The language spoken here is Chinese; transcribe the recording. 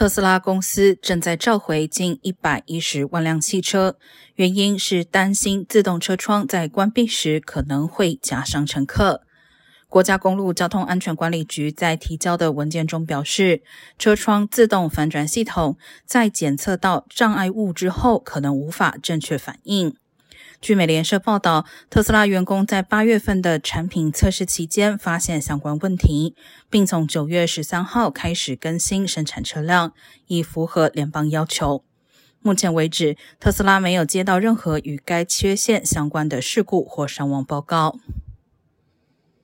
特斯拉公司正在召回近一百一十万辆汽车，原因是担心自动车窗在关闭时可能会夹伤乘客。国家公路交通安全管理局在提交的文件中表示，车窗自动反转系统在检测到障碍物之后，可能无法正确反应。据美联社报道，特斯拉员工在八月份的产品测试期间发现相关问题，并从九月十三号开始更新生产车辆，以符合联邦要求。目前为止，特斯拉没有接到任何与该缺陷相关的事故或伤亡报告。